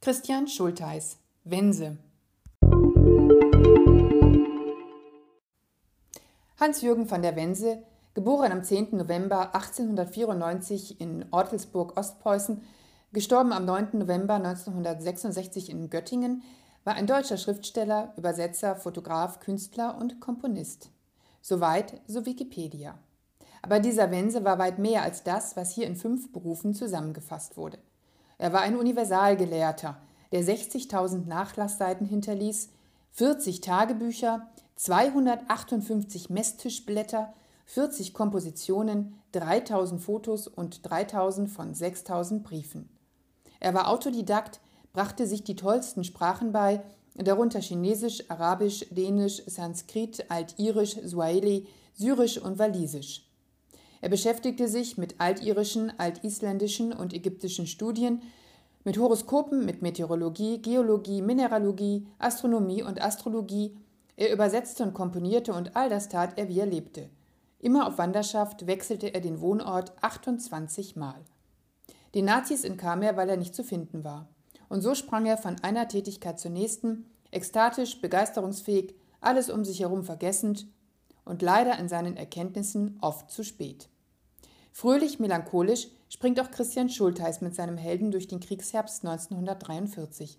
Christian Schultheis Wense Hans-Jürgen von der Wense, geboren am 10. November 1894 in Ortelsburg, Ostpreußen, gestorben am 9. November 1966 in Göttingen, war ein deutscher Schriftsteller, Übersetzer, Fotograf, Künstler und Komponist. Soweit so Wikipedia. Aber dieser Wense war weit mehr als das, was hier in fünf Berufen zusammengefasst wurde. Er war ein Universalgelehrter, der 60.000 Nachlassseiten hinterließ, 40 Tagebücher, 258 Messtischblätter, 40 Kompositionen, 3000 Fotos und 3000 von 6000 Briefen. Er war Autodidakt, brachte sich die tollsten Sprachen bei, darunter Chinesisch, Arabisch, Dänisch, Sanskrit, Altirisch, Swahili, Syrisch und Walisisch. Er beschäftigte sich mit altirischen, altisländischen und ägyptischen Studien, mit Horoskopen, mit Meteorologie, Geologie, Mineralogie, Astronomie und Astrologie. Er übersetzte und komponierte und all das tat er, wie er lebte. Immer auf Wanderschaft wechselte er den Wohnort 28 Mal. Den Nazis entkam er, weil er nicht zu finden war. Und so sprang er von einer Tätigkeit zur nächsten, ekstatisch, begeisterungsfähig, alles um sich herum vergessend und leider in seinen Erkenntnissen oft zu spät. Fröhlich melancholisch springt auch Christian Schultheiß mit seinem Helden durch den Kriegsherbst 1943.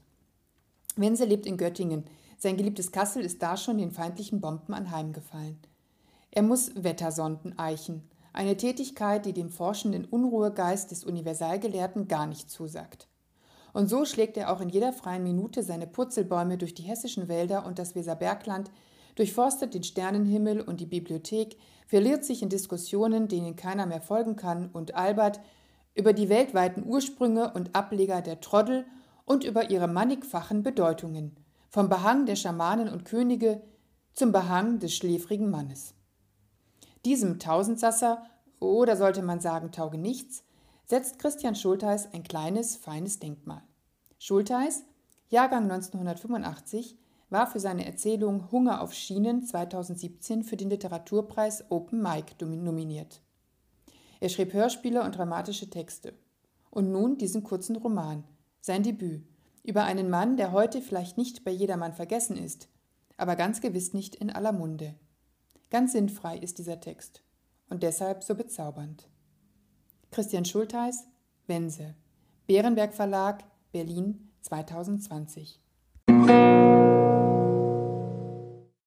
Wense lebt in Göttingen. Sein geliebtes Kassel ist da schon den feindlichen Bomben anheimgefallen. Er muss Wettersonden eichen, eine Tätigkeit, die dem forschenden Unruhegeist des Universalgelehrten gar nicht zusagt. Und so schlägt er auch in jeder freien Minute seine Purzelbäume durch die hessischen Wälder und das Weserbergland, durchforstet den Sternenhimmel und die Bibliothek, verliert sich in Diskussionen, denen keiner mehr folgen kann, und albert über die weltweiten Ursprünge und Ableger der Troddel und über ihre mannigfachen Bedeutungen, vom Behang der Schamanen und Könige zum Behang des schläfrigen Mannes. Diesem Tausendsasser, oder sollte man sagen Taugenichts, setzt Christian Schultheiß ein kleines, feines Denkmal. Schultheiß, Jahrgang 1985, war für seine Erzählung Hunger auf Schienen 2017 für den Literaturpreis Open Mic nominiert. Er schrieb Hörspiele und dramatische Texte. Und nun diesen kurzen Roman, sein Debüt, über einen Mann, der heute vielleicht nicht bei jedermann vergessen ist, aber ganz gewiss nicht in aller Munde. Ganz sinnfrei ist dieser Text und deshalb so bezaubernd. Christian Schultheiß, Wense, Bärenberg Verlag, Berlin 2020.